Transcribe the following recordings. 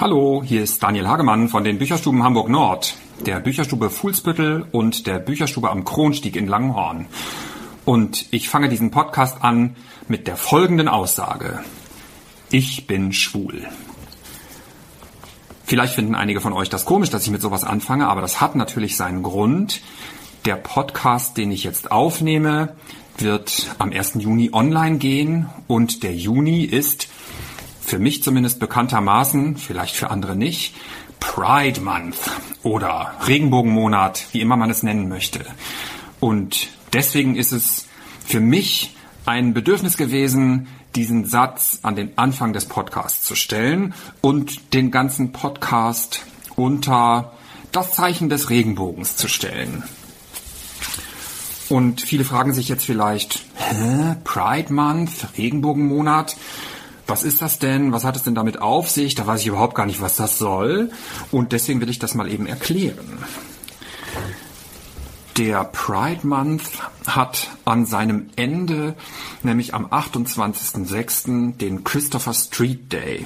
Hallo, hier ist Daniel Hagemann von den Bücherstuben Hamburg Nord, der Bücherstube Fuhlsbüttel und der Bücherstube am Kronstieg in Langenhorn. Und ich fange diesen Podcast an mit der folgenden Aussage. Ich bin schwul. Vielleicht finden einige von euch das komisch, dass ich mit sowas anfange, aber das hat natürlich seinen Grund. Der Podcast, den ich jetzt aufnehme, wird am 1. Juni online gehen und der Juni ist für mich zumindest bekanntermaßen, vielleicht für andere nicht, Pride Month oder Regenbogenmonat, wie immer man es nennen möchte. Und deswegen ist es für mich ein Bedürfnis gewesen, diesen Satz an den Anfang des Podcasts zu stellen und den ganzen Podcast unter das Zeichen des Regenbogens zu stellen. Und viele fragen sich jetzt vielleicht, hä, Pride Month, Regenbogenmonat? Was ist das denn? Was hat es denn damit auf sich? Da weiß ich überhaupt gar nicht, was das soll. Und deswegen will ich das mal eben erklären. Der Pride Month hat an seinem Ende, nämlich am 28.06., den Christopher Street Day.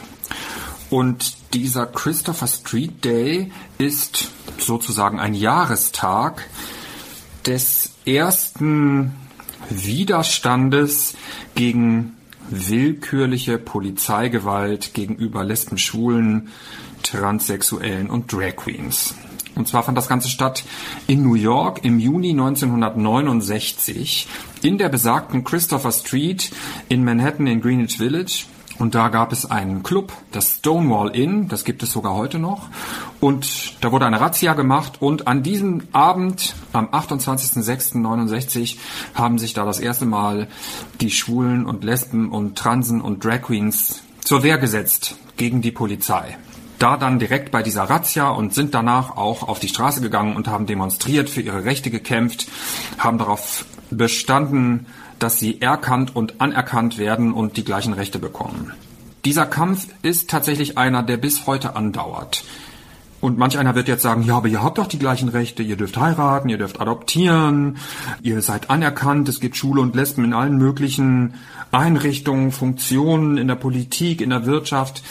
Und dieser Christopher Street Day ist sozusagen ein Jahrestag des ersten Widerstandes gegen willkürliche Polizeigewalt gegenüber Lesben, Schwulen, Transsexuellen und Drag Queens. Und zwar fand das Ganze statt in New York im Juni 1969 in der besagten Christopher Street in Manhattan in Greenwich Village. Und da gab es einen Club, das Stonewall Inn, das gibt es sogar heute noch. Und da wurde eine Razzia gemacht und an diesem Abend, am 28.06.69, haben sich da das erste Mal die Schwulen und Lesben und Transen und Drag Queens zur Wehr gesetzt gegen die Polizei. Da dann direkt bei dieser Razzia und sind danach auch auf die Straße gegangen und haben demonstriert, für ihre Rechte gekämpft, haben darauf bestanden, dass sie erkannt und anerkannt werden und die gleichen Rechte bekommen. Dieser Kampf ist tatsächlich einer, der bis heute andauert. Und manch einer wird jetzt sagen, ja, aber ihr habt doch die gleichen Rechte, ihr dürft heiraten, ihr dürft adoptieren, ihr seid anerkannt, es gibt Schule und Lesben in allen möglichen Einrichtungen, Funktionen, in der Politik, in der Wirtschaft.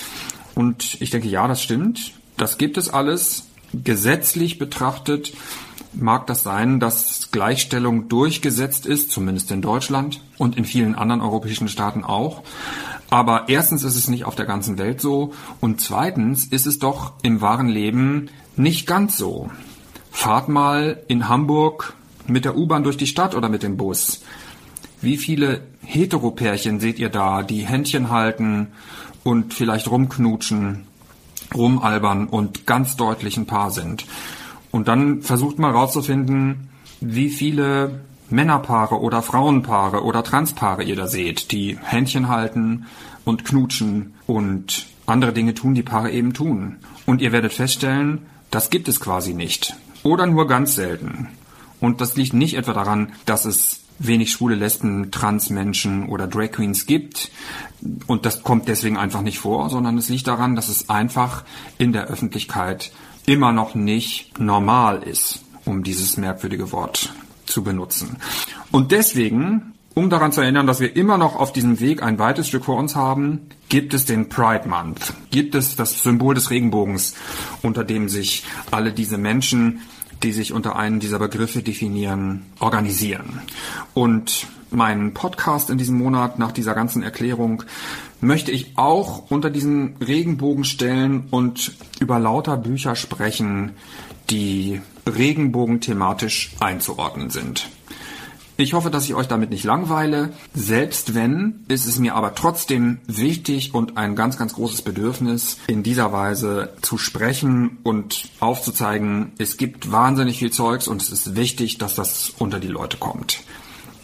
Und ich denke, ja, das stimmt. Das gibt es alles. Gesetzlich betrachtet mag das sein, dass Gleichstellung durchgesetzt ist, zumindest in Deutschland und in vielen anderen europäischen Staaten auch. Aber erstens ist es nicht auf der ganzen Welt so und zweitens ist es doch im wahren Leben nicht ganz so. Fahrt mal in Hamburg mit der U-Bahn durch die Stadt oder mit dem Bus. Wie viele Heteropärchen seht ihr da, die Händchen halten und vielleicht rumknutschen, rumalbern und ganz deutlich ein Paar sind? Und dann versucht mal rauszufinden, wie viele Männerpaare oder Frauenpaare oder Transpaare ihr da seht, die Händchen halten und knutschen und andere Dinge tun, die Paare eben tun. Und ihr werdet feststellen, das gibt es quasi nicht. Oder nur ganz selten. Und das liegt nicht etwa daran, dass es wenig schwule Lesben, Transmenschen oder Drag Queens gibt. Und das kommt deswegen einfach nicht vor, sondern es liegt daran, dass es einfach in der Öffentlichkeit immer noch nicht normal ist, um dieses merkwürdige Wort zu benutzen. Und deswegen, um daran zu erinnern, dass wir immer noch auf diesem Weg ein weites Stück vor uns haben, gibt es den Pride Month, gibt es das Symbol des Regenbogens, unter dem sich alle diese Menschen, die sich unter einen dieser Begriffe definieren, organisieren. Und meinen Podcast in diesem Monat nach dieser ganzen Erklärung möchte ich auch unter diesen Regenbogen stellen und über lauter Bücher sprechen, die Regenbogen thematisch einzuordnen sind. Ich hoffe, dass ich euch damit nicht langweile. Selbst wenn, ist es mir aber trotzdem wichtig und ein ganz, ganz großes Bedürfnis, in dieser Weise zu sprechen und aufzuzeigen, es gibt wahnsinnig viel Zeugs und es ist wichtig, dass das unter die Leute kommt.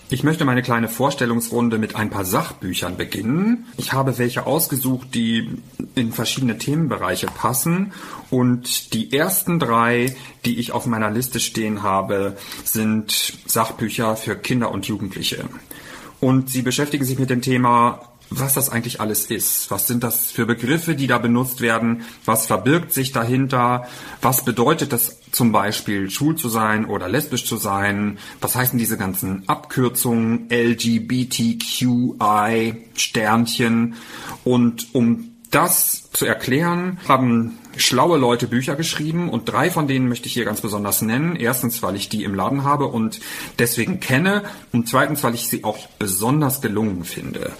Ich möchte meine kleine Vorstellungsrunde mit ein paar Sachbüchern beginnen. Ich habe welche ausgesucht, die in verschiedene Themenbereiche passen. Und die ersten drei, die ich auf meiner Liste stehen habe, sind Sachbücher für Kinder und Jugendliche. Und sie beschäftigen sich mit dem Thema was das eigentlich alles ist. Was sind das für Begriffe, die da benutzt werden? Was verbirgt sich dahinter? Was bedeutet das zum Beispiel, schwul zu sein oder lesbisch zu sein? Was heißen diese ganzen Abkürzungen, LGBTQI, Sternchen? Und um das zu erklären, haben schlaue Leute Bücher geschrieben und drei von denen möchte ich hier ganz besonders nennen. Erstens, weil ich die im Laden habe und deswegen kenne und zweitens, weil ich sie auch besonders gelungen finde.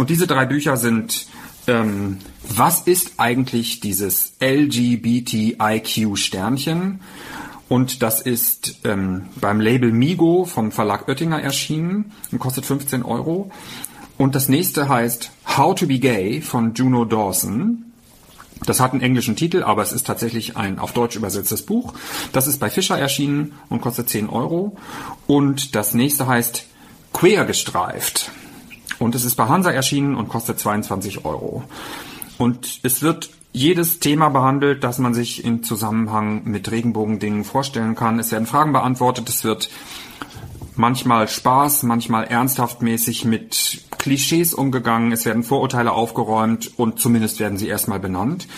Und diese drei Bücher sind ähm, Was ist eigentlich dieses LGBTIQ-Sternchen? Und das ist ähm, beim Label Migo vom Verlag Oettinger erschienen und kostet 15 Euro. Und das nächste heißt How to be Gay von Juno Dawson. Das hat einen englischen Titel, aber es ist tatsächlich ein auf Deutsch übersetztes Buch. Das ist bei Fischer erschienen und kostet 10 Euro. Und das nächste heißt Queer gestreift und es ist bei Hansa erschienen und kostet 22 Euro. Und es wird jedes Thema behandelt, das man sich im Zusammenhang mit Regenbogendingen vorstellen kann. Es werden Fragen beantwortet, es wird manchmal Spaß, manchmal ernsthaft mäßig mit Klischees umgegangen, es werden Vorurteile aufgeräumt und zumindest werden sie erstmal benannt.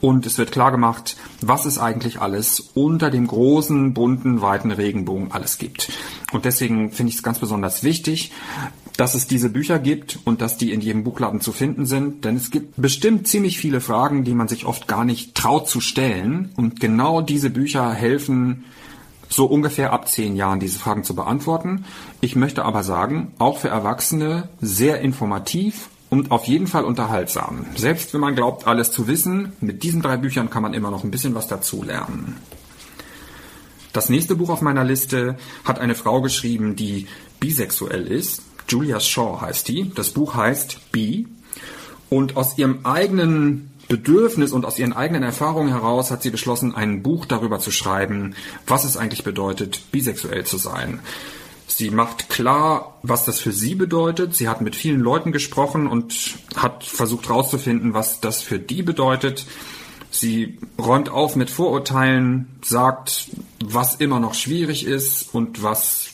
Und es wird klar gemacht, was es eigentlich alles unter dem großen, bunten, weiten Regenbogen alles gibt. Und deswegen finde ich es ganz besonders wichtig, dass es diese Bücher gibt und dass die in jedem Buchladen zu finden sind, denn es gibt bestimmt ziemlich viele Fragen, die man sich oft gar nicht traut zu stellen und genau diese Bücher helfen, so ungefähr ab zehn Jahren diese Fragen zu beantworten. Ich möchte aber sagen, auch für Erwachsene sehr informativ und auf jeden Fall unterhaltsam. Selbst wenn man glaubt, alles zu wissen, mit diesen drei Büchern kann man immer noch ein bisschen was dazu lernen. Das nächste Buch auf meiner Liste hat eine Frau geschrieben, die bisexuell ist Julia Shaw heißt die. Das Buch heißt Be. Und aus ihrem eigenen Bedürfnis und aus ihren eigenen Erfahrungen heraus hat sie beschlossen, ein Buch darüber zu schreiben, was es eigentlich bedeutet, bisexuell zu sein. Sie macht klar, was das für sie bedeutet. Sie hat mit vielen Leuten gesprochen und hat versucht herauszufinden, was das für die bedeutet. Sie räumt auf mit Vorurteilen, sagt, was immer noch schwierig ist und was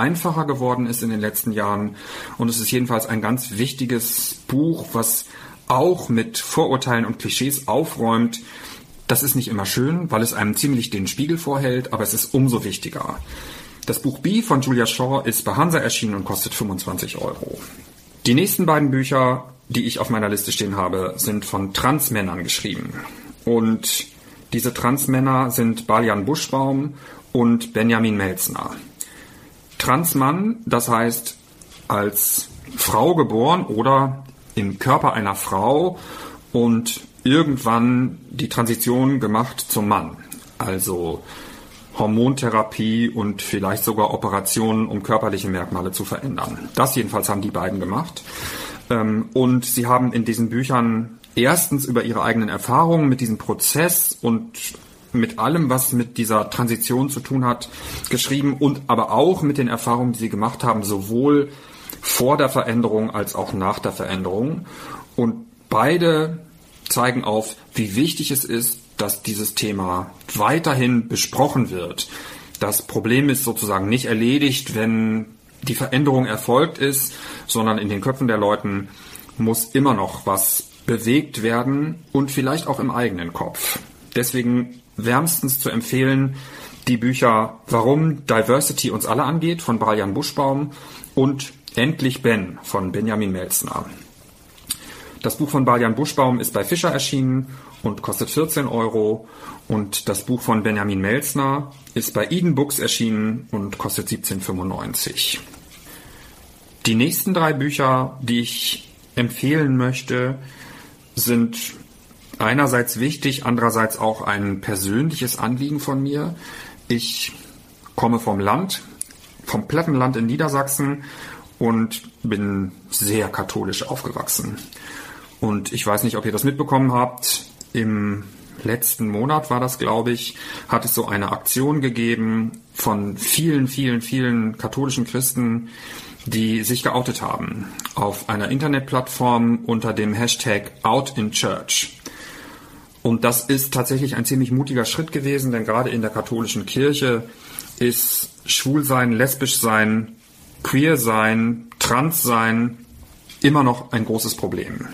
einfacher geworden ist in den letzten Jahren. Und es ist jedenfalls ein ganz wichtiges Buch, was auch mit Vorurteilen und Klischees aufräumt. Das ist nicht immer schön, weil es einem ziemlich den Spiegel vorhält, aber es ist umso wichtiger. Das Buch B von Julia Shaw ist bei Hansa erschienen und kostet 25 Euro. Die nächsten beiden Bücher, die ich auf meiner Liste stehen habe, sind von Transmännern geschrieben. Und diese Transmänner sind Balian Buschbaum und Benjamin Melzner. Transmann, das heißt als Frau geboren oder im Körper einer Frau und irgendwann die Transition gemacht zum Mann. Also Hormontherapie und vielleicht sogar Operationen, um körperliche Merkmale zu verändern. Das jedenfalls haben die beiden gemacht. Ähm, und sie haben in diesen Büchern erstens über ihre eigenen Erfahrungen mit diesem Prozess und mit allem, was mit dieser Transition zu tun hat, geschrieben und aber auch mit den Erfahrungen, die sie gemacht haben, sowohl vor der Veränderung als auch nach der Veränderung. Und beide zeigen auf, wie wichtig es ist, dass dieses Thema weiterhin besprochen wird. Das Problem ist sozusagen nicht erledigt, wenn die Veränderung erfolgt ist, sondern in den Köpfen der Leuten muss immer noch was bewegt werden und vielleicht auch im eigenen Kopf. Deswegen wärmstens zu empfehlen die Bücher Warum Diversity uns alle angeht von Brian Buschbaum und Endlich Ben von Benjamin Melzner. Das Buch von Balian Buschbaum ist bei Fischer erschienen und kostet 14 Euro. Und das Buch von Benjamin Melzner ist bei Eden Books erschienen und kostet 17,95. Die nächsten drei Bücher, die ich empfehlen möchte, sind einerseits wichtig, andererseits auch ein persönliches Anliegen von mir. Ich komme vom Land, vom Plattenland in Niedersachsen und bin sehr katholisch aufgewachsen. Und ich weiß nicht, ob ihr das mitbekommen habt. Im letzten Monat war das, glaube ich, hat es so eine Aktion gegeben von vielen, vielen, vielen katholischen Christen, die sich geoutet haben auf einer Internetplattform unter dem Hashtag Out in Church. Und das ist tatsächlich ein ziemlich mutiger Schritt gewesen, denn gerade in der katholischen Kirche ist Schwulsein, lesbisch sein, queer sein, trans sein immer noch ein großes Problem.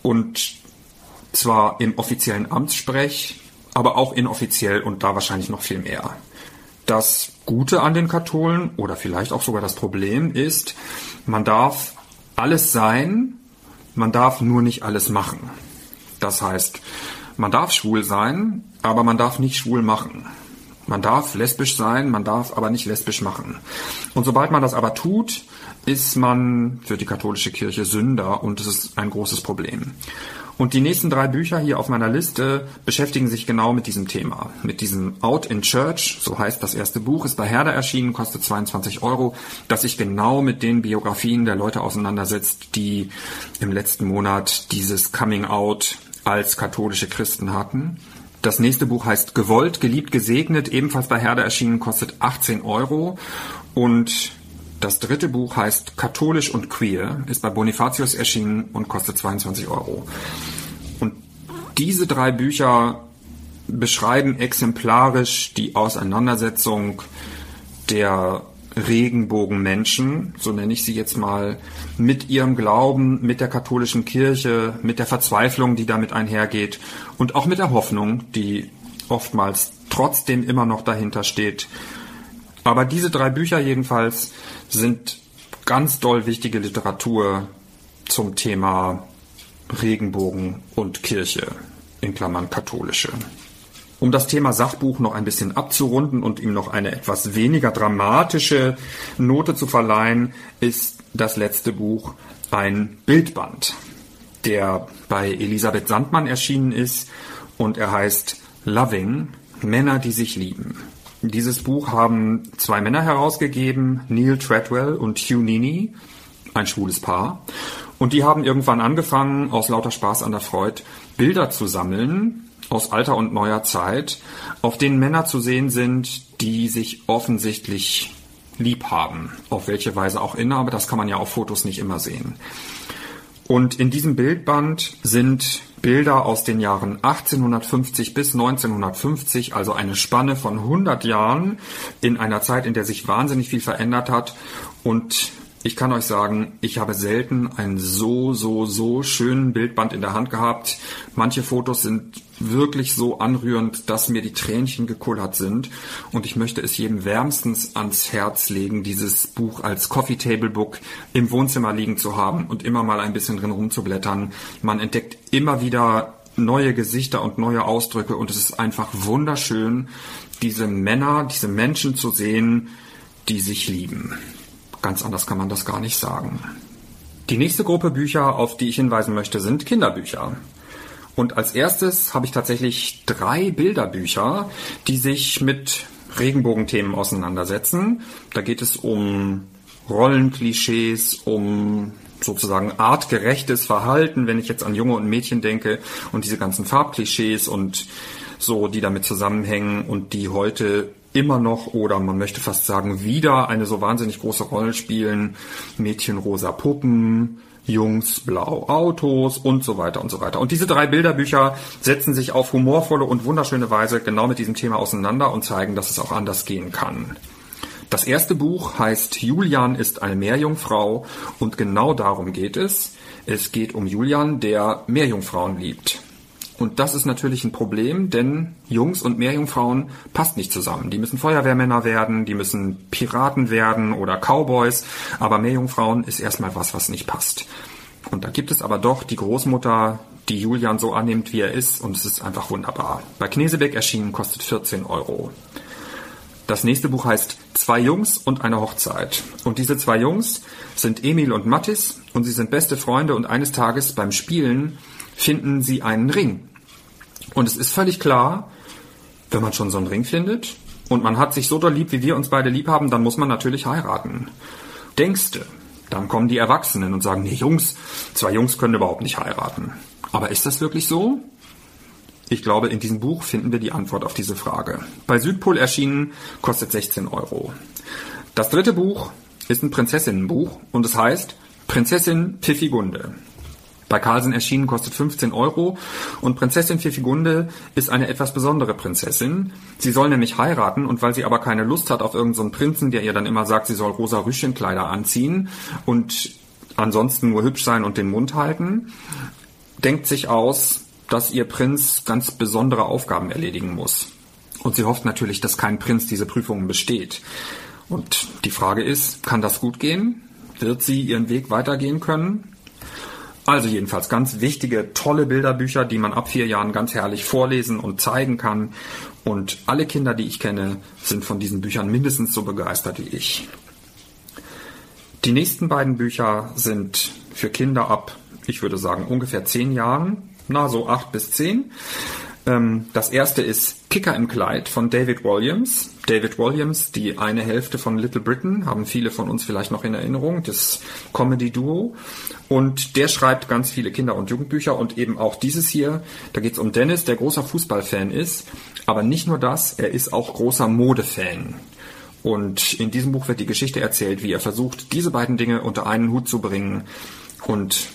Und zwar im offiziellen Amtssprech, aber auch inoffiziell und da wahrscheinlich noch viel mehr. Das Gute an den Katholen oder vielleicht auch sogar das Problem ist, man darf alles sein, man darf nur nicht alles machen. Das heißt, man darf schwul sein, aber man darf nicht schwul machen. Man darf lesbisch sein, man darf aber nicht lesbisch machen. Und sobald man das aber tut, ist man für die katholische Kirche Sünder und es ist ein großes Problem. Und die nächsten drei Bücher hier auf meiner Liste beschäftigen sich genau mit diesem Thema, mit diesem Out in Church, so heißt das erste Buch, ist bei Herder erschienen, kostet 22 Euro, das sich genau mit den Biografien der Leute auseinandersetzt, die im letzten Monat dieses Coming Out als katholische Christen hatten. Das nächste Buch heißt Gewollt, geliebt, gesegnet, ebenfalls bei Herder erschienen, kostet 18 Euro und das dritte Buch heißt Katholisch und Queer, ist bei Bonifatius erschienen und kostet 22 Euro. Und diese drei Bücher beschreiben exemplarisch die Auseinandersetzung der Regenbogenmenschen, so nenne ich sie jetzt mal, mit ihrem Glauben, mit der katholischen Kirche, mit der Verzweiflung, die damit einhergeht und auch mit der Hoffnung, die oftmals trotzdem immer noch dahinter steht. Aber diese drei Bücher jedenfalls sind ganz doll wichtige Literatur zum Thema Regenbogen und Kirche, in Klammern katholische. Um das Thema Sachbuch noch ein bisschen abzurunden und ihm noch eine etwas weniger dramatische Note zu verleihen, ist das letzte Buch ein Bildband, der bei Elisabeth Sandmann erschienen ist und er heißt Loving, Männer, die sich lieben. Dieses Buch haben zwei Männer herausgegeben, Neil Treadwell und Hugh Nini, ein schwules Paar. Und die haben irgendwann angefangen, aus lauter Spaß an der Freude, Bilder zu sammeln aus alter und neuer Zeit, auf denen Männer zu sehen sind, die sich offensichtlich lieb haben. Auf welche Weise auch immer, aber das kann man ja auf Fotos nicht immer sehen. Und in diesem Bildband sind Bilder aus den Jahren 1850 bis 1950, also eine Spanne von 100 Jahren in einer Zeit, in der sich wahnsinnig viel verändert hat. Und ich kann euch sagen, ich habe selten einen so, so, so schönen Bildband in der Hand gehabt. Manche Fotos sind wirklich so anrührend, dass mir die Tränchen gekullert sind. Und ich möchte es jedem wärmstens ans Herz legen, dieses Buch als Coffee Table Book im Wohnzimmer liegen zu haben und immer mal ein bisschen drin rumzublättern. Man entdeckt immer wieder neue Gesichter und neue Ausdrücke und es ist einfach wunderschön, diese Männer, diese Menschen zu sehen, die sich lieben. Ganz anders kann man das gar nicht sagen. Die nächste Gruppe Bücher, auf die ich hinweisen möchte, sind Kinderbücher. Und als erstes habe ich tatsächlich drei Bilderbücher, die sich mit Regenbogenthemen auseinandersetzen. Da geht es um Rollenklischees, um sozusagen artgerechtes Verhalten, wenn ich jetzt an Junge und Mädchen denke und diese ganzen Farbklischees und so, die damit zusammenhängen und die heute immer noch oder man möchte fast sagen wieder eine so wahnsinnig große Rolle spielen. Mädchen rosa Puppen, Jungs blau Autos und so weiter und so weiter. Und diese drei Bilderbücher setzen sich auf humorvolle und wunderschöne Weise genau mit diesem Thema auseinander und zeigen, dass es auch anders gehen kann. Das erste Buch heißt Julian ist eine Meerjungfrau und genau darum geht es. Es geht um Julian, der Meerjungfrauen liebt. Und das ist natürlich ein Problem, denn Jungs und Meerjungfrauen passt nicht zusammen. Die müssen Feuerwehrmänner werden, die müssen Piraten werden oder Cowboys, aber Meerjungfrauen ist erstmal was, was nicht passt. Und da gibt es aber doch die Großmutter, die Julian so annimmt, wie er ist, und es ist einfach wunderbar. Bei Knesebeck erschienen kostet 14 Euro. Das nächste Buch heißt Zwei Jungs und eine Hochzeit. Und diese zwei Jungs sind Emil und Mattis und sie sind beste Freunde und eines Tages beim Spielen finden sie einen Ring. Und es ist völlig klar, wenn man schon so einen Ring findet und man hat sich so doll lieb, wie wir uns beide lieb haben, dann muss man natürlich heiraten. Denkste, dann kommen die Erwachsenen und sagen, nee Jungs, zwei Jungs können überhaupt nicht heiraten. Aber ist das wirklich so? Ich glaube, in diesem Buch finden wir die Antwort auf diese Frage. Bei Südpol erschienen, kostet 16 Euro. Das dritte Buch ist ein Prinzessinnenbuch und es heißt Prinzessin Pfiffigunde. Bei Carlsen erschienen kostet 15 Euro und Prinzessin Pfiffigunde ist eine etwas besondere Prinzessin. Sie soll nämlich heiraten und weil sie aber keine Lust hat auf irgendeinen so Prinzen, der ihr dann immer sagt, sie soll rosa Rüschenkleider anziehen und ansonsten nur hübsch sein und den Mund halten, denkt sich aus, dass ihr Prinz ganz besondere Aufgaben erledigen muss. Und sie hofft natürlich, dass kein Prinz diese Prüfungen besteht. Und die Frage ist, kann das gut gehen? Wird sie ihren Weg weitergehen können? Also jedenfalls ganz wichtige, tolle Bilderbücher, die man ab vier Jahren ganz herrlich vorlesen und zeigen kann. Und alle Kinder, die ich kenne, sind von diesen Büchern mindestens so begeistert wie ich. Die nächsten beiden Bücher sind für Kinder ab, ich würde sagen, ungefähr zehn Jahren, na so acht bis zehn. Ähm, das erste ist Kicker im Kleid von David Williams. David Williams, die eine Hälfte von Little Britain, haben viele von uns vielleicht noch in Erinnerung, das Comedy-Duo. Und der schreibt ganz viele Kinder- und Jugendbücher und eben auch dieses hier. Da geht es um Dennis, der großer Fußballfan ist. Aber nicht nur das, er ist auch großer Modefan. Und in diesem Buch wird die Geschichte erzählt, wie er versucht, diese beiden Dinge unter einen Hut zu bringen und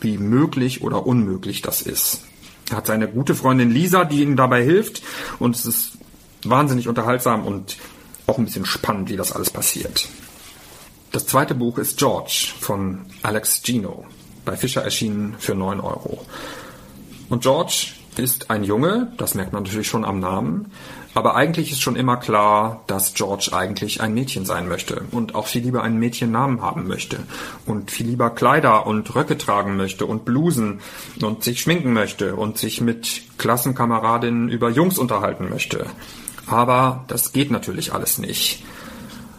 wie möglich oder unmöglich das ist. Er hat seine gute Freundin Lisa, die ihm dabei hilft. Und es ist wahnsinnig unterhaltsam und auch ein bisschen spannend, wie das alles passiert. Das zweite Buch ist George von Alex Gino, bei Fischer erschienen für 9 Euro. Und George ist ein Junge, das merkt man natürlich schon am Namen, aber eigentlich ist schon immer klar, dass George eigentlich ein Mädchen sein möchte und auch viel lieber einen Mädchennamen haben möchte und viel lieber Kleider und Röcke tragen möchte und Blusen und sich schminken möchte und sich mit Klassenkameradinnen über Jungs unterhalten möchte. Aber das geht natürlich alles nicht.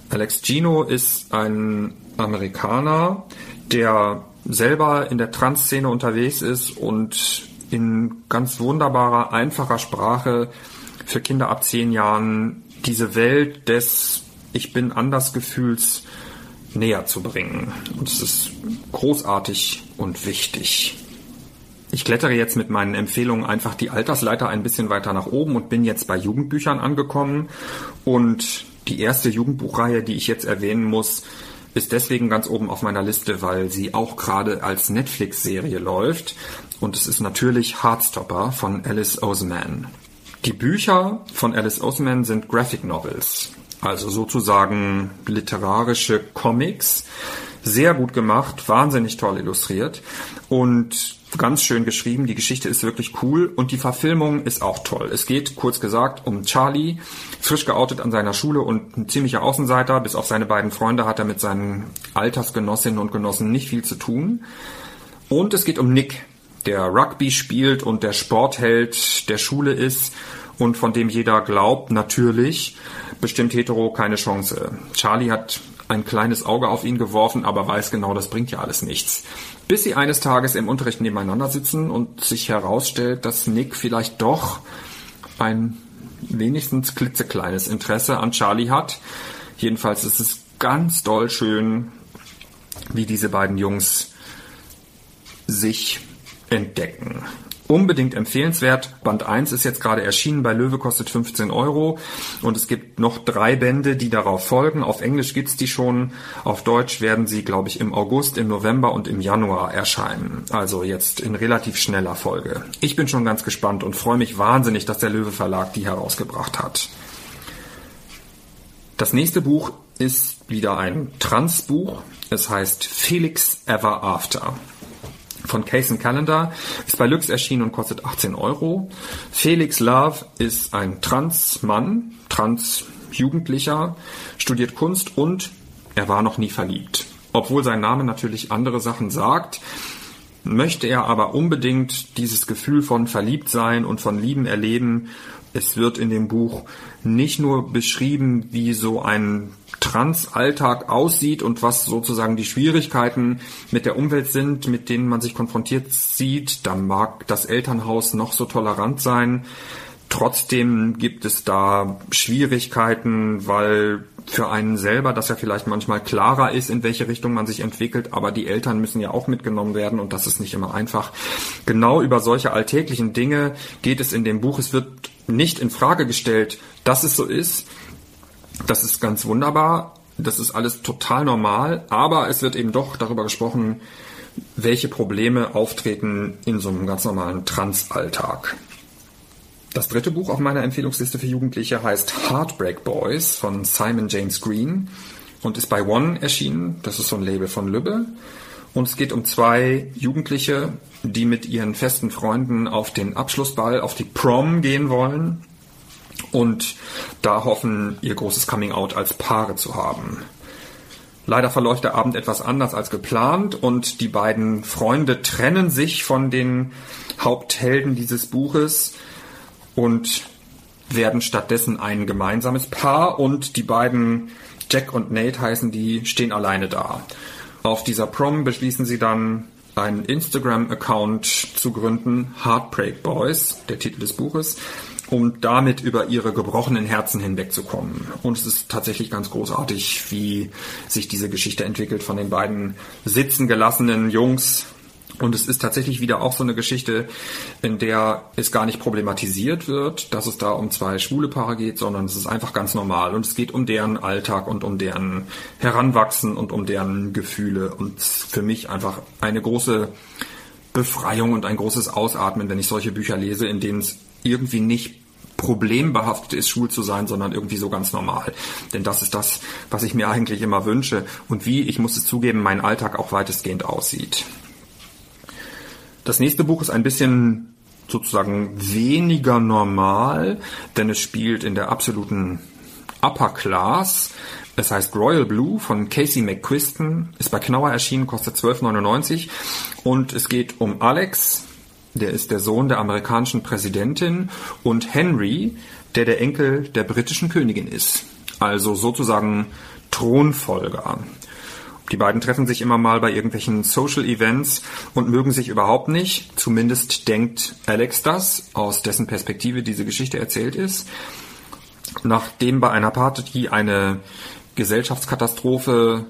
Alex Gino ist ein Amerikaner, der selber in der Trans-Szene unterwegs ist und in ganz wunderbarer, einfacher Sprache für Kinder ab zehn Jahren diese Welt des Ich bin anders Gefühls näher zu bringen. Und es ist großartig und wichtig. Ich klettere jetzt mit meinen Empfehlungen einfach die Altersleiter ein bisschen weiter nach oben und bin jetzt bei Jugendbüchern angekommen. Und die erste Jugendbuchreihe, die ich jetzt erwähnen muss, ist deswegen ganz oben auf meiner Liste, weil sie auch gerade als Netflix-Serie läuft. Und es ist natürlich Heartstopper von Alice Oseman. Die Bücher von Alice Oseman sind Graphic Novels, also sozusagen literarische Comics. Sehr gut gemacht, wahnsinnig toll illustriert und ganz schön geschrieben. Die Geschichte ist wirklich cool und die Verfilmung ist auch toll. Es geht, kurz gesagt, um Charlie, frisch geoutet an seiner Schule und ein ziemlicher Außenseiter. Bis auf seine beiden Freunde hat er mit seinen Altersgenossinnen und Genossen nicht viel zu tun. Und es geht um Nick, der Rugby spielt und der Sportheld der Schule ist und von dem jeder glaubt, natürlich, bestimmt hetero keine Chance. Charlie hat ein kleines Auge auf ihn geworfen, aber weiß genau, das bringt ja alles nichts. Bis sie eines Tages im Unterricht nebeneinander sitzen und sich herausstellt, dass Nick vielleicht doch ein wenigstens klitzekleines Interesse an Charlie hat. Jedenfalls ist es ganz doll schön, wie diese beiden Jungs sich entdecken. Unbedingt empfehlenswert. Band 1 ist jetzt gerade erschienen bei Löwe, kostet 15 Euro. Und es gibt noch drei Bände, die darauf folgen. Auf Englisch gibt's die schon. Auf Deutsch werden sie, glaube ich, im August, im November und im Januar erscheinen. Also jetzt in relativ schneller Folge. Ich bin schon ganz gespannt und freue mich wahnsinnig, dass der Löwe Verlag die herausgebracht hat. Das nächste Buch ist wieder ein Transbuch. Es heißt Felix Ever After von Case Calendar, ist bei Lux erschienen und kostet 18 Euro. Felix Love ist ein Trans-Mann, Trans-Jugendlicher, studiert Kunst und er war noch nie verliebt. Obwohl sein Name natürlich andere Sachen sagt, möchte er aber unbedingt dieses Gefühl von Verliebtsein und von Lieben erleben. Es wird in dem Buch nicht nur beschrieben, wie so ein Trans-Alltag aussieht und was sozusagen die Schwierigkeiten mit der Umwelt sind, mit denen man sich konfrontiert sieht. Da mag das Elternhaus noch so tolerant sein. Trotzdem gibt es da Schwierigkeiten, weil für einen selber das ja vielleicht manchmal klarer ist, in welche Richtung man sich entwickelt, aber die Eltern müssen ja auch mitgenommen werden und das ist nicht immer einfach. Genau über solche alltäglichen Dinge geht es in dem Buch. Es wird nicht in Frage gestellt, dass es so ist. Das ist ganz wunderbar. Das ist alles total normal, aber es wird eben doch darüber gesprochen, welche Probleme auftreten in so einem ganz normalen Transalltag. Das dritte Buch auf meiner Empfehlungsliste für Jugendliche heißt Heartbreak Boys von Simon James Green und ist bei One erschienen. Das ist so ein Label von Lübbe. Und es geht um zwei Jugendliche, die mit ihren festen Freunden auf den Abschlussball, auf die Prom gehen wollen und da hoffen, ihr großes Coming Out als Paare zu haben. Leider verläuft der Abend etwas anders als geplant und die beiden Freunde trennen sich von den Haupthelden dieses Buches und werden stattdessen ein gemeinsames Paar und die beiden Jack und Nate heißen die, stehen alleine da. Auf dieser Prom beschließen sie dann einen Instagram-Account zu gründen, Heartbreak Boys, der Titel des Buches, um damit über ihre gebrochenen Herzen hinwegzukommen. Und es ist tatsächlich ganz großartig, wie sich diese Geschichte entwickelt von den beiden sitzen gelassenen Jungs, und es ist tatsächlich wieder auch so eine Geschichte, in der es gar nicht problematisiert wird, dass es da um zwei schwule Paare geht, sondern es ist einfach ganz normal. Und es geht um deren Alltag und um deren Heranwachsen und um deren Gefühle. Und für mich einfach eine große Befreiung und ein großes Ausatmen, wenn ich solche Bücher lese, in denen es irgendwie nicht problembehaftet ist, schwul zu sein, sondern irgendwie so ganz normal. Denn das ist das, was ich mir eigentlich immer wünsche und wie, ich muss es zugeben, mein Alltag auch weitestgehend aussieht. Das nächste Buch ist ein bisschen sozusagen weniger normal, denn es spielt in der absoluten Upper Class. Es heißt Royal Blue von Casey McQuiston, ist bei Knauer erschienen, kostet 12,99 und es geht um Alex, der ist der Sohn der amerikanischen Präsidentin und Henry, der der Enkel der britischen Königin ist. Also sozusagen Thronfolger. Die beiden treffen sich immer mal bei irgendwelchen Social Events und mögen sich überhaupt nicht. Zumindest denkt Alex das, aus dessen Perspektive diese Geschichte erzählt ist. Nachdem bei einer Party eine Gesellschaftskatastrophe,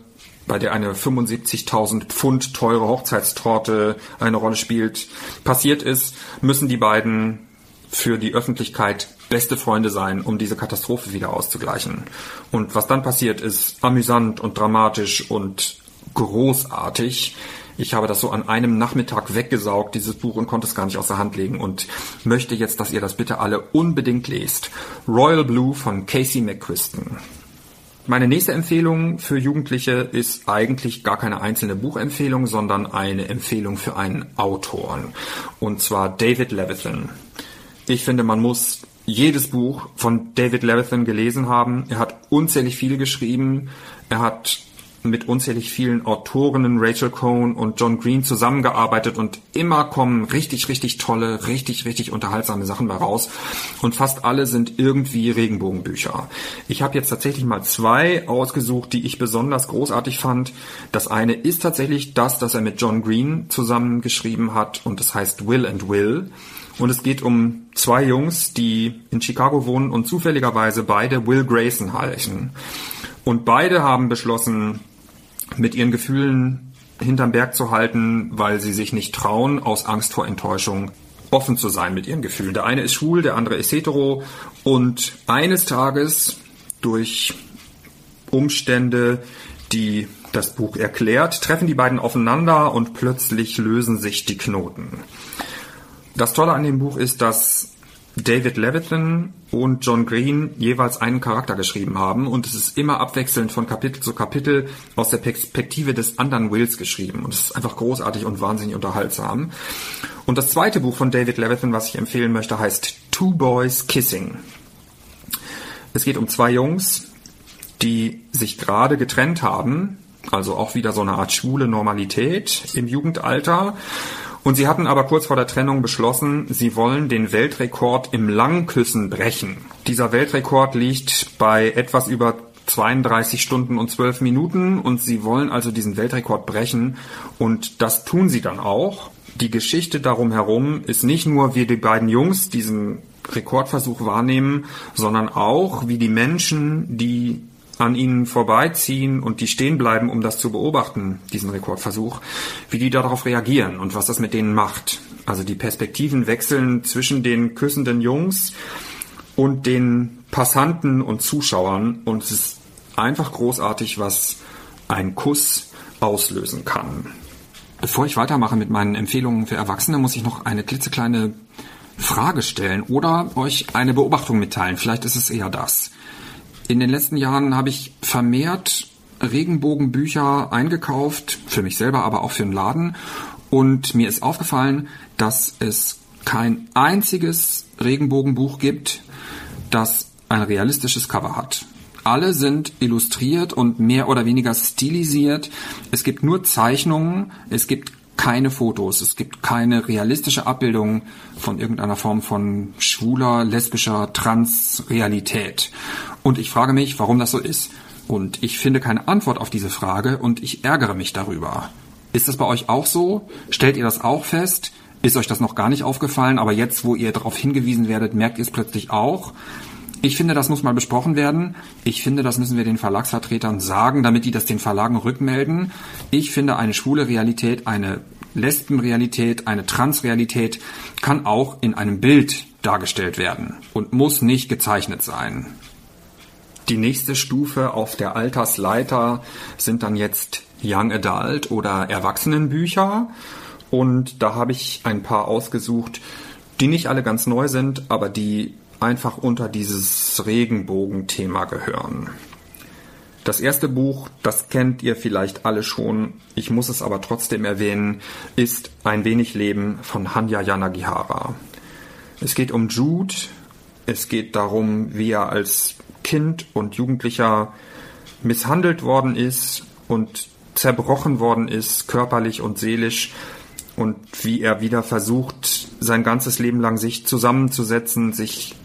bei der eine 75.000 Pfund teure Hochzeitstorte eine Rolle spielt, passiert ist, müssen die beiden für die Öffentlichkeit beste Freunde sein, um diese Katastrophe wieder auszugleichen. Und was dann passiert, ist amüsant und dramatisch und großartig. Ich habe das so an einem Nachmittag weggesaugt, dieses Buch, und konnte es gar nicht aus der Hand legen und möchte jetzt, dass ihr das bitte alle unbedingt lest. Royal Blue von Casey McQuiston. Meine nächste Empfehlung für Jugendliche ist eigentlich gar keine einzelne Buchempfehlung, sondern eine Empfehlung für einen Autor. Und zwar David Levithan. Ich finde, man muss jedes Buch von David Levithan gelesen haben. Er hat unzählig viele geschrieben. Er hat mit unzählig vielen Autorinnen, Rachel Cohn und John Green zusammengearbeitet und immer kommen richtig, richtig tolle, richtig, richtig unterhaltsame Sachen bei raus. Und fast alle sind irgendwie Regenbogenbücher. Ich habe jetzt tatsächlich mal zwei ausgesucht, die ich besonders großartig fand. Das eine ist tatsächlich das, das er mit John Green zusammengeschrieben hat und das heißt Will and Will. Und es geht um zwei Jungs, die in Chicago wohnen und zufälligerweise beide Will Grayson heißen. Und beide haben beschlossen, mit ihren Gefühlen hinterm Berg zu halten, weil sie sich nicht trauen, aus Angst vor Enttäuschung offen zu sein mit ihren Gefühlen. Der eine ist schwul, der andere ist hetero. Und eines Tages durch Umstände, die das Buch erklärt, treffen die beiden aufeinander und plötzlich lösen sich die Knoten. Das Tolle an dem Buch ist, dass David Levithan und John Green jeweils einen Charakter geschrieben haben und es ist immer abwechselnd von Kapitel zu Kapitel aus der Perspektive des anderen Wills geschrieben und es ist einfach großartig und wahnsinnig unterhaltsam. Und das zweite Buch von David Levithan, was ich empfehlen möchte, heißt Two Boys Kissing. Es geht um zwei Jungs, die sich gerade getrennt haben, also auch wieder so eine Art schwule Normalität im Jugendalter und sie hatten aber kurz vor der Trennung beschlossen, sie wollen den Weltrekord im Langküssen brechen. Dieser Weltrekord liegt bei etwas über 32 Stunden und 12 Minuten und sie wollen also diesen Weltrekord brechen und das tun sie dann auch. Die Geschichte darum herum ist nicht nur, wie die beiden Jungs diesen Rekordversuch wahrnehmen, sondern auch, wie die Menschen, die an ihnen vorbeiziehen und die stehen bleiben, um das zu beobachten, diesen Rekordversuch, wie die darauf reagieren und was das mit denen macht. Also die Perspektiven wechseln zwischen den küssenden Jungs und den Passanten und Zuschauern und es ist einfach großartig, was ein Kuss auslösen kann. Bevor ich weitermache mit meinen Empfehlungen für Erwachsene, muss ich noch eine klitzekleine Frage stellen oder euch eine Beobachtung mitteilen. Vielleicht ist es eher das. In den letzten Jahren habe ich vermehrt Regenbogenbücher eingekauft, für mich selber, aber auch für den Laden. Und mir ist aufgefallen, dass es kein einziges Regenbogenbuch gibt, das ein realistisches Cover hat. Alle sind illustriert und mehr oder weniger stilisiert. Es gibt nur Zeichnungen, es gibt keine Fotos, es gibt keine realistische Abbildung von irgendeiner Form von schwuler, lesbischer Transrealität. Und ich frage mich, warum das so ist. Und ich finde keine Antwort auf diese Frage und ich ärgere mich darüber. Ist das bei euch auch so? Stellt ihr das auch fest? Ist euch das noch gar nicht aufgefallen, aber jetzt, wo ihr darauf hingewiesen werdet, merkt ihr es plötzlich auch? Ich finde, das muss mal besprochen werden. Ich finde, das müssen wir den Verlagsvertretern sagen, damit die das den Verlagen rückmelden. Ich finde, eine schwule Realität, eine Lesbenrealität, eine Transrealität kann auch in einem Bild dargestellt werden und muss nicht gezeichnet sein. Die nächste Stufe auf der Altersleiter sind dann jetzt Young Adult oder Erwachsenenbücher. Und da habe ich ein paar ausgesucht, die nicht alle ganz neu sind, aber die einfach unter dieses Regenbogenthema gehören. Das erste Buch, das kennt ihr vielleicht alle schon, ich muss es aber trotzdem erwähnen, ist Ein wenig Leben von Hanya Yanagihara. Es geht um Jude, es geht darum, wie er als Kind und Jugendlicher misshandelt worden ist und zerbrochen worden ist, körperlich und seelisch, und wie er wieder versucht, sein ganzes Leben lang sich zusammenzusetzen, sich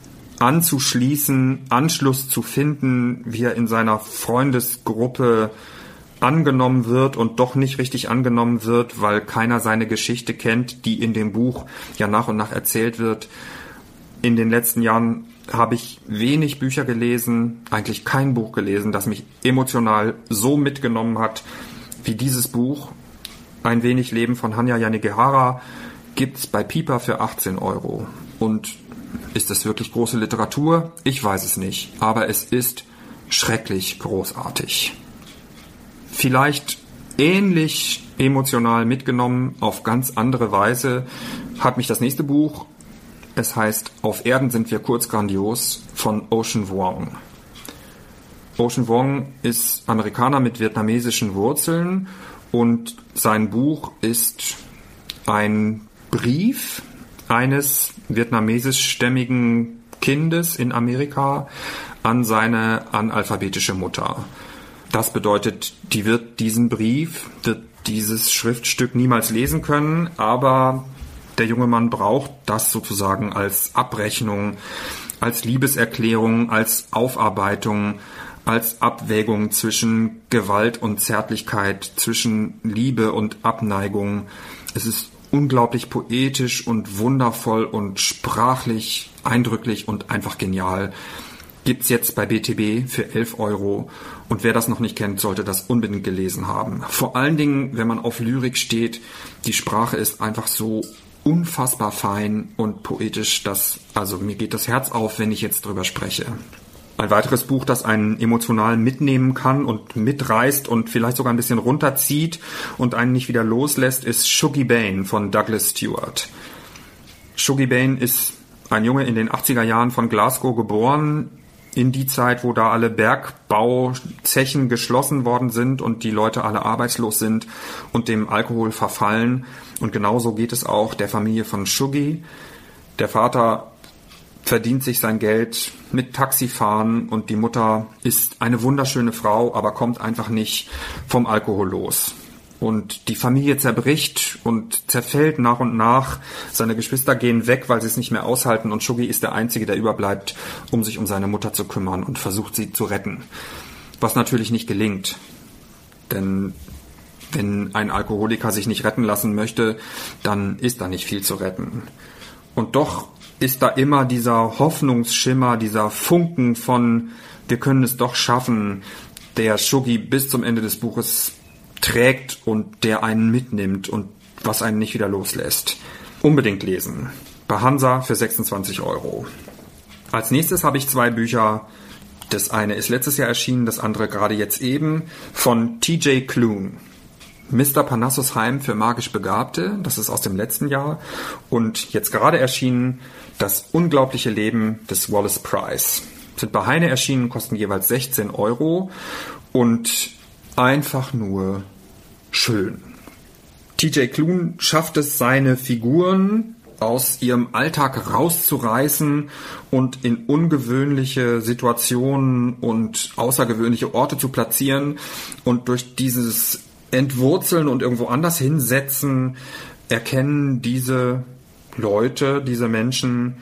anzuschließen, Anschluss zu finden, wie er in seiner Freundesgruppe angenommen wird und doch nicht richtig angenommen wird, weil keiner seine Geschichte kennt, die in dem Buch ja nach und nach erzählt wird. In den letzten Jahren habe ich wenig Bücher gelesen, eigentlich kein Buch gelesen, das mich emotional so mitgenommen hat wie dieses Buch. Ein wenig Leben von Hanya Yanagihara gibt's bei Piper für 18 Euro. Und ist es wirklich große Literatur? Ich weiß es nicht, aber es ist schrecklich großartig. Vielleicht ähnlich emotional mitgenommen auf ganz andere Weise hat mich das nächste Buch, es heißt Auf Erden sind wir kurz grandios von Ocean Vuong. Ocean Vuong ist Amerikaner mit vietnamesischen Wurzeln und sein Buch ist ein Brief eines vietnamesischstämmigen Kindes in Amerika an seine analphabetische Mutter. Das bedeutet, die wird diesen Brief, wird dieses Schriftstück niemals lesen können, aber der junge Mann braucht das sozusagen als Abrechnung, als Liebeserklärung, als Aufarbeitung, als Abwägung zwischen Gewalt und Zärtlichkeit, zwischen Liebe und Abneigung. Es ist unglaublich poetisch und wundervoll und sprachlich eindrücklich und einfach genial. Gibt's jetzt bei BTB für 11 Euro. Und wer das noch nicht kennt, sollte das unbedingt gelesen haben. Vor allen Dingen, wenn man auf Lyrik steht, die Sprache ist einfach so unfassbar fein und poetisch, dass, also mir geht das Herz auf, wenn ich jetzt drüber spreche. Ein weiteres Buch, das einen emotional mitnehmen kann und mitreißt und vielleicht sogar ein bisschen runterzieht und einen nicht wieder loslässt, ist Shuggy Bane von Douglas Stewart. Shuggy Bane ist ein Junge in den 80er Jahren von Glasgow geboren, in die Zeit, wo da alle Bergbauzechen geschlossen worden sind und die Leute alle arbeitslos sind und dem Alkohol verfallen. Und genauso geht es auch der Familie von Shuggy. Der Vater verdient sich sein Geld mit Taxifahren und die Mutter ist eine wunderschöne Frau, aber kommt einfach nicht vom Alkohol los. Und die Familie zerbricht und zerfällt nach und nach. Seine Geschwister gehen weg, weil sie es nicht mehr aushalten und Shuggy ist der Einzige, der überbleibt, um sich um seine Mutter zu kümmern und versucht sie zu retten. Was natürlich nicht gelingt. Denn wenn ein Alkoholiker sich nicht retten lassen möchte, dann ist da nicht viel zu retten. Und doch ist da immer dieser Hoffnungsschimmer, dieser Funken von wir können es doch schaffen, der Shuggi bis zum Ende des Buches trägt und der einen mitnimmt und was einen nicht wieder loslässt. Unbedingt lesen. Bei Hansa für 26 Euro. Als nächstes habe ich zwei Bücher. Das eine ist letztes Jahr erschienen, das andere gerade jetzt eben von TJ Klune. Mr. Parnassus Heim für magisch Begabte, das ist aus dem letzten Jahr und jetzt gerade erschienen Das unglaubliche Leben des Wallace Price. Sind bei Heine erschienen, kosten jeweils 16 Euro und einfach nur schön. TJ Klune schafft es, seine Figuren aus ihrem Alltag rauszureißen und in ungewöhnliche Situationen und außergewöhnliche Orte zu platzieren und durch dieses Entwurzeln und irgendwo anders hinsetzen erkennen diese Leute, diese Menschen,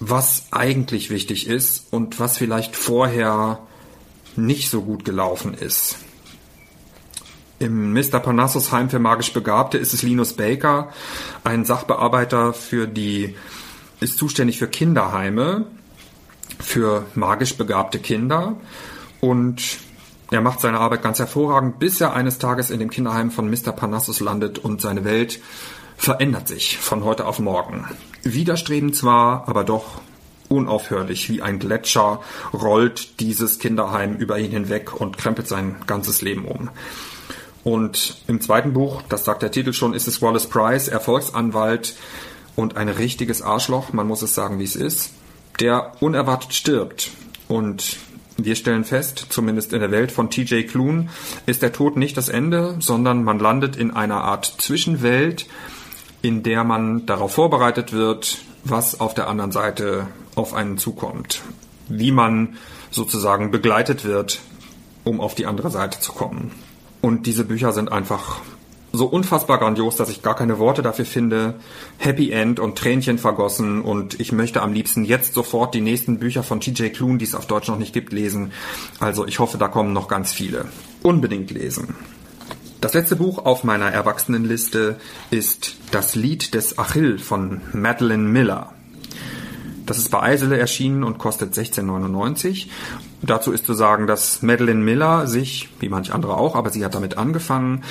was eigentlich wichtig ist und was vielleicht vorher nicht so gut gelaufen ist. Im Mr. Parnassus Heim für magisch Begabte ist es Linus Baker, ein Sachbearbeiter für die, ist zuständig für Kinderheime, für magisch begabte Kinder und er macht seine Arbeit ganz hervorragend, bis er eines Tages in dem Kinderheim von Mr. Parnassus landet und seine Welt verändert sich von heute auf morgen. Widerstrebend zwar, aber doch unaufhörlich wie ein Gletscher rollt dieses Kinderheim über ihn hinweg und krempelt sein ganzes Leben um. Und im zweiten Buch, das sagt der Titel schon, ist es Wallace Price, Erfolgsanwalt und ein richtiges Arschloch, man muss es sagen, wie es ist, der unerwartet stirbt. Und wir stellen fest, zumindest in der Welt von TJ Klune, ist der Tod nicht das Ende, sondern man landet in einer Art Zwischenwelt, in der man darauf vorbereitet wird, was auf der anderen Seite auf einen zukommt. Wie man sozusagen begleitet wird, um auf die andere Seite zu kommen. Und diese Bücher sind einfach so unfassbar grandios, dass ich gar keine Worte dafür finde. Happy End und Tränchen vergossen und ich möchte am liebsten jetzt sofort die nächsten Bücher von TJ Klune, die es auf Deutsch noch nicht gibt, lesen. Also ich hoffe, da kommen noch ganz viele. Unbedingt lesen. Das letzte Buch auf meiner Erwachsenenliste ist Das Lied des Achill von Madeleine Miller. Das ist bei Eisele erschienen und kostet 16,99. Dazu ist zu sagen, dass Madeleine Miller sich, wie manch andere auch, aber sie hat damit angefangen,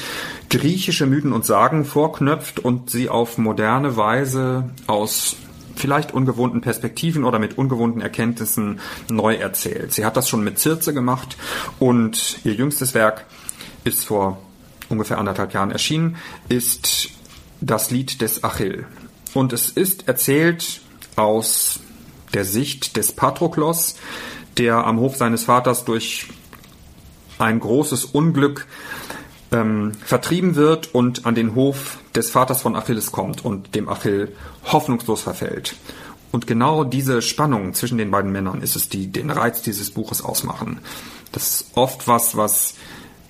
griechische Mythen und Sagen vorknöpft und sie auf moderne Weise aus vielleicht ungewohnten Perspektiven oder mit ungewohnten Erkenntnissen neu erzählt. Sie hat das schon mit Circe gemacht und ihr jüngstes Werk ist vor ungefähr anderthalb Jahren erschienen, ist das Lied des Achill. Und es ist erzählt aus der Sicht des Patroklos, der am Hof seines Vaters durch ein großes Unglück ähm, vertrieben wird und an den Hof des Vaters von Achilles kommt und dem Achill hoffnungslos verfällt. Und genau diese Spannung zwischen den beiden Männern ist es, die den Reiz dieses Buches ausmachen. Das ist oft was, was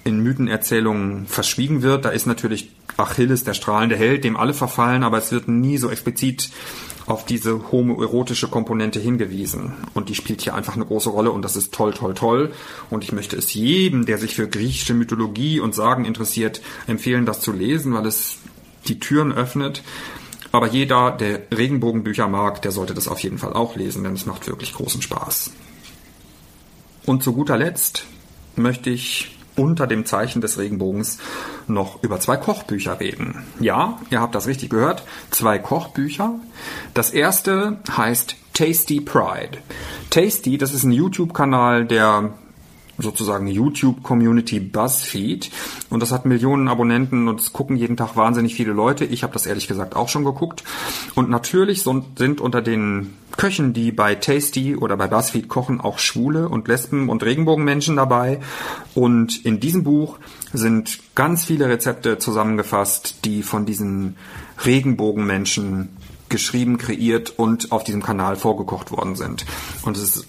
in Mythenerzählungen verschwiegen wird. Da ist natürlich Achilles der strahlende Held, dem alle verfallen, aber es wird nie so explizit auf diese homoerotische Komponente hingewiesen. Und die spielt hier einfach eine große Rolle und das ist toll, toll, toll. Und ich möchte es jedem, der sich für griechische Mythologie und Sagen interessiert, empfehlen, das zu lesen, weil es die Türen öffnet. Aber jeder, der Regenbogenbücher mag, der sollte das auf jeden Fall auch lesen, denn es macht wirklich großen Spaß. Und zu guter Letzt möchte ich unter dem Zeichen des Regenbogens noch über zwei Kochbücher reden. Ja, ihr habt das richtig gehört. Zwei Kochbücher. Das erste heißt Tasty Pride. Tasty, das ist ein YouTube-Kanal, der sozusagen YouTube-Community BuzzFeed. Und das hat Millionen Abonnenten und es gucken jeden Tag wahnsinnig viele Leute. Ich habe das ehrlich gesagt auch schon geguckt. Und natürlich sind unter den Köchen, die bei Tasty oder bei BuzzFeed kochen, auch Schwule und Lesben und Regenbogenmenschen dabei. Und in diesem Buch sind ganz viele Rezepte zusammengefasst, die von diesen Regenbogenmenschen geschrieben, kreiert und auf diesem Kanal vorgekocht worden sind. Und es ist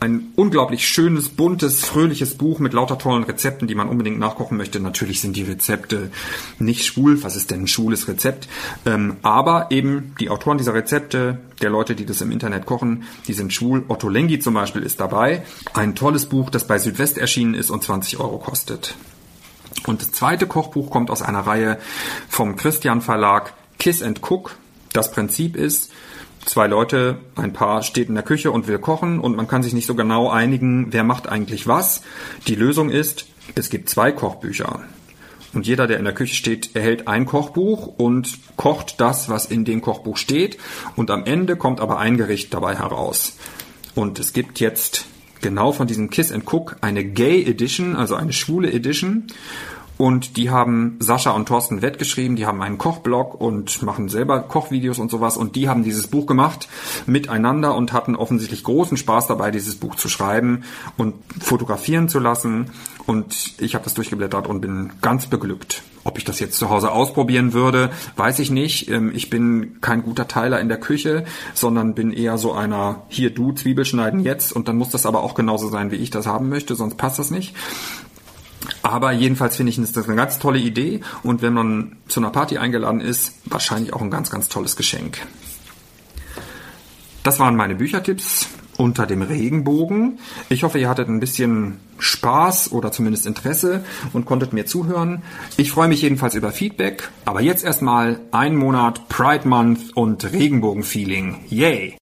ein unglaublich schönes, buntes, fröhliches Buch mit lauter tollen Rezepten, die man unbedingt nachkochen möchte. Natürlich sind die Rezepte nicht schwul. Was ist denn ein schwules Rezept? Ähm, aber eben die Autoren dieser Rezepte, der Leute, die das im Internet kochen, die sind schwul. Otto Lengi zum Beispiel ist dabei. Ein tolles Buch, das bei Südwest erschienen ist und 20 Euro kostet. Und das zweite Kochbuch kommt aus einer Reihe vom Christian Verlag Kiss and Cook. Das Prinzip ist, zwei Leute, ein Paar steht in der Küche und will kochen und man kann sich nicht so genau einigen, wer macht eigentlich was. Die Lösung ist, es gibt zwei Kochbücher. Und jeder, der in der Küche steht, erhält ein Kochbuch und kocht das, was in dem Kochbuch steht. Und am Ende kommt aber ein Gericht dabei heraus. Und es gibt jetzt genau von diesem Kiss and Cook eine Gay Edition, also eine schwule Edition. Und die haben Sascha und Thorsten Wett geschrieben, die haben einen Kochblog und machen selber Kochvideos und sowas. Und die haben dieses Buch gemacht miteinander und hatten offensichtlich großen Spaß dabei, dieses Buch zu schreiben und fotografieren zu lassen. Und ich habe das durchgeblättert und bin ganz beglückt. Ob ich das jetzt zu Hause ausprobieren würde, weiß ich nicht. Ähm, ich bin kein guter Teiler in der Küche, sondern bin eher so einer, hier du, Zwiebel schneiden jetzt. Und dann muss das aber auch genauso sein, wie ich das haben möchte, sonst passt das nicht. Aber jedenfalls finde ich, das eine ganz tolle Idee und wenn man zu einer Party eingeladen ist, wahrscheinlich auch ein ganz, ganz tolles Geschenk. Das waren meine Büchertipps unter dem Regenbogen. Ich hoffe, ihr hattet ein bisschen Spaß oder zumindest Interesse und konntet mir zuhören. Ich freue mich jedenfalls über Feedback. Aber jetzt erstmal ein Monat Pride Month und Regenbogenfeeling. Yay!